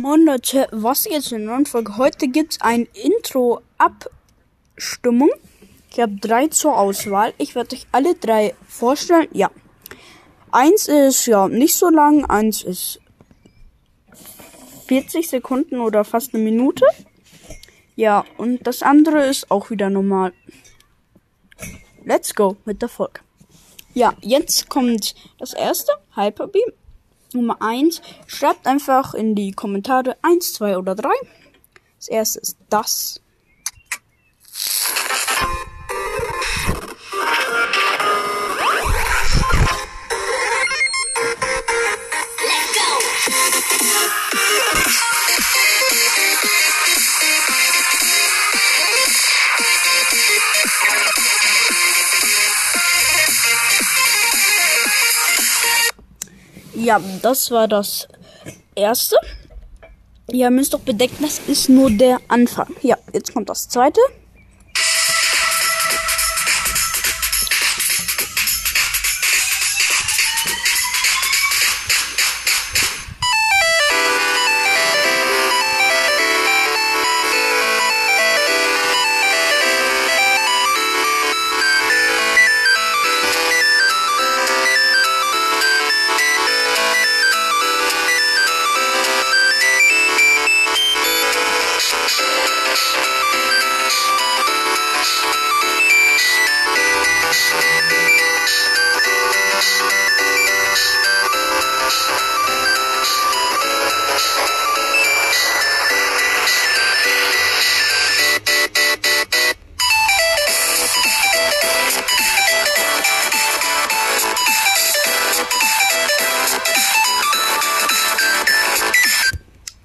Moin Leute, was jetzt in der neuen Folge? Heute gibt's ein Intro-Abstimmung. Ich habe drei zur Auswahl. Ich werde euch alle drei vorstellen. Ja. Eins ist ja nicht so lang, eins ist 40 Sekunden oder fast eine Minute. Ja, und das andere ist auch wieder normal. Let's go mit der Folge. Ja, jetzt kommt das erste, Hyperbeam. Nummer 1. Schreibt einfach in die Kommentare 1, 2 oder 3. Das erste ist das. Ja, das war das erste. Ihr müsst doch bedenken, das ist nur der Anfang. Ja, jetzt kommt das zweite.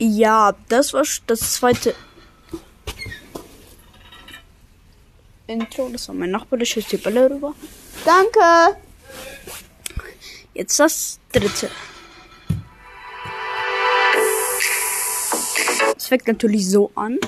Ja, das war das zweite Intro. Das war mein Nachbar, der schießt die Bälle rüber. Danke! Jetzt das dritte. Es fängt natürlich so an.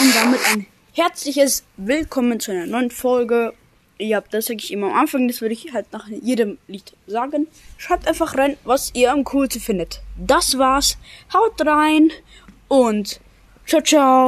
Und damit ein herzliches Willkommen zu einer neuen Folge. Ja, das sage ich immer am Anfang, das würde ich halt nach jedem Lied sagen. Schreibt einfach rein, was ihr am coolsten findet. Das war's. Haut rein und ciao, ciao.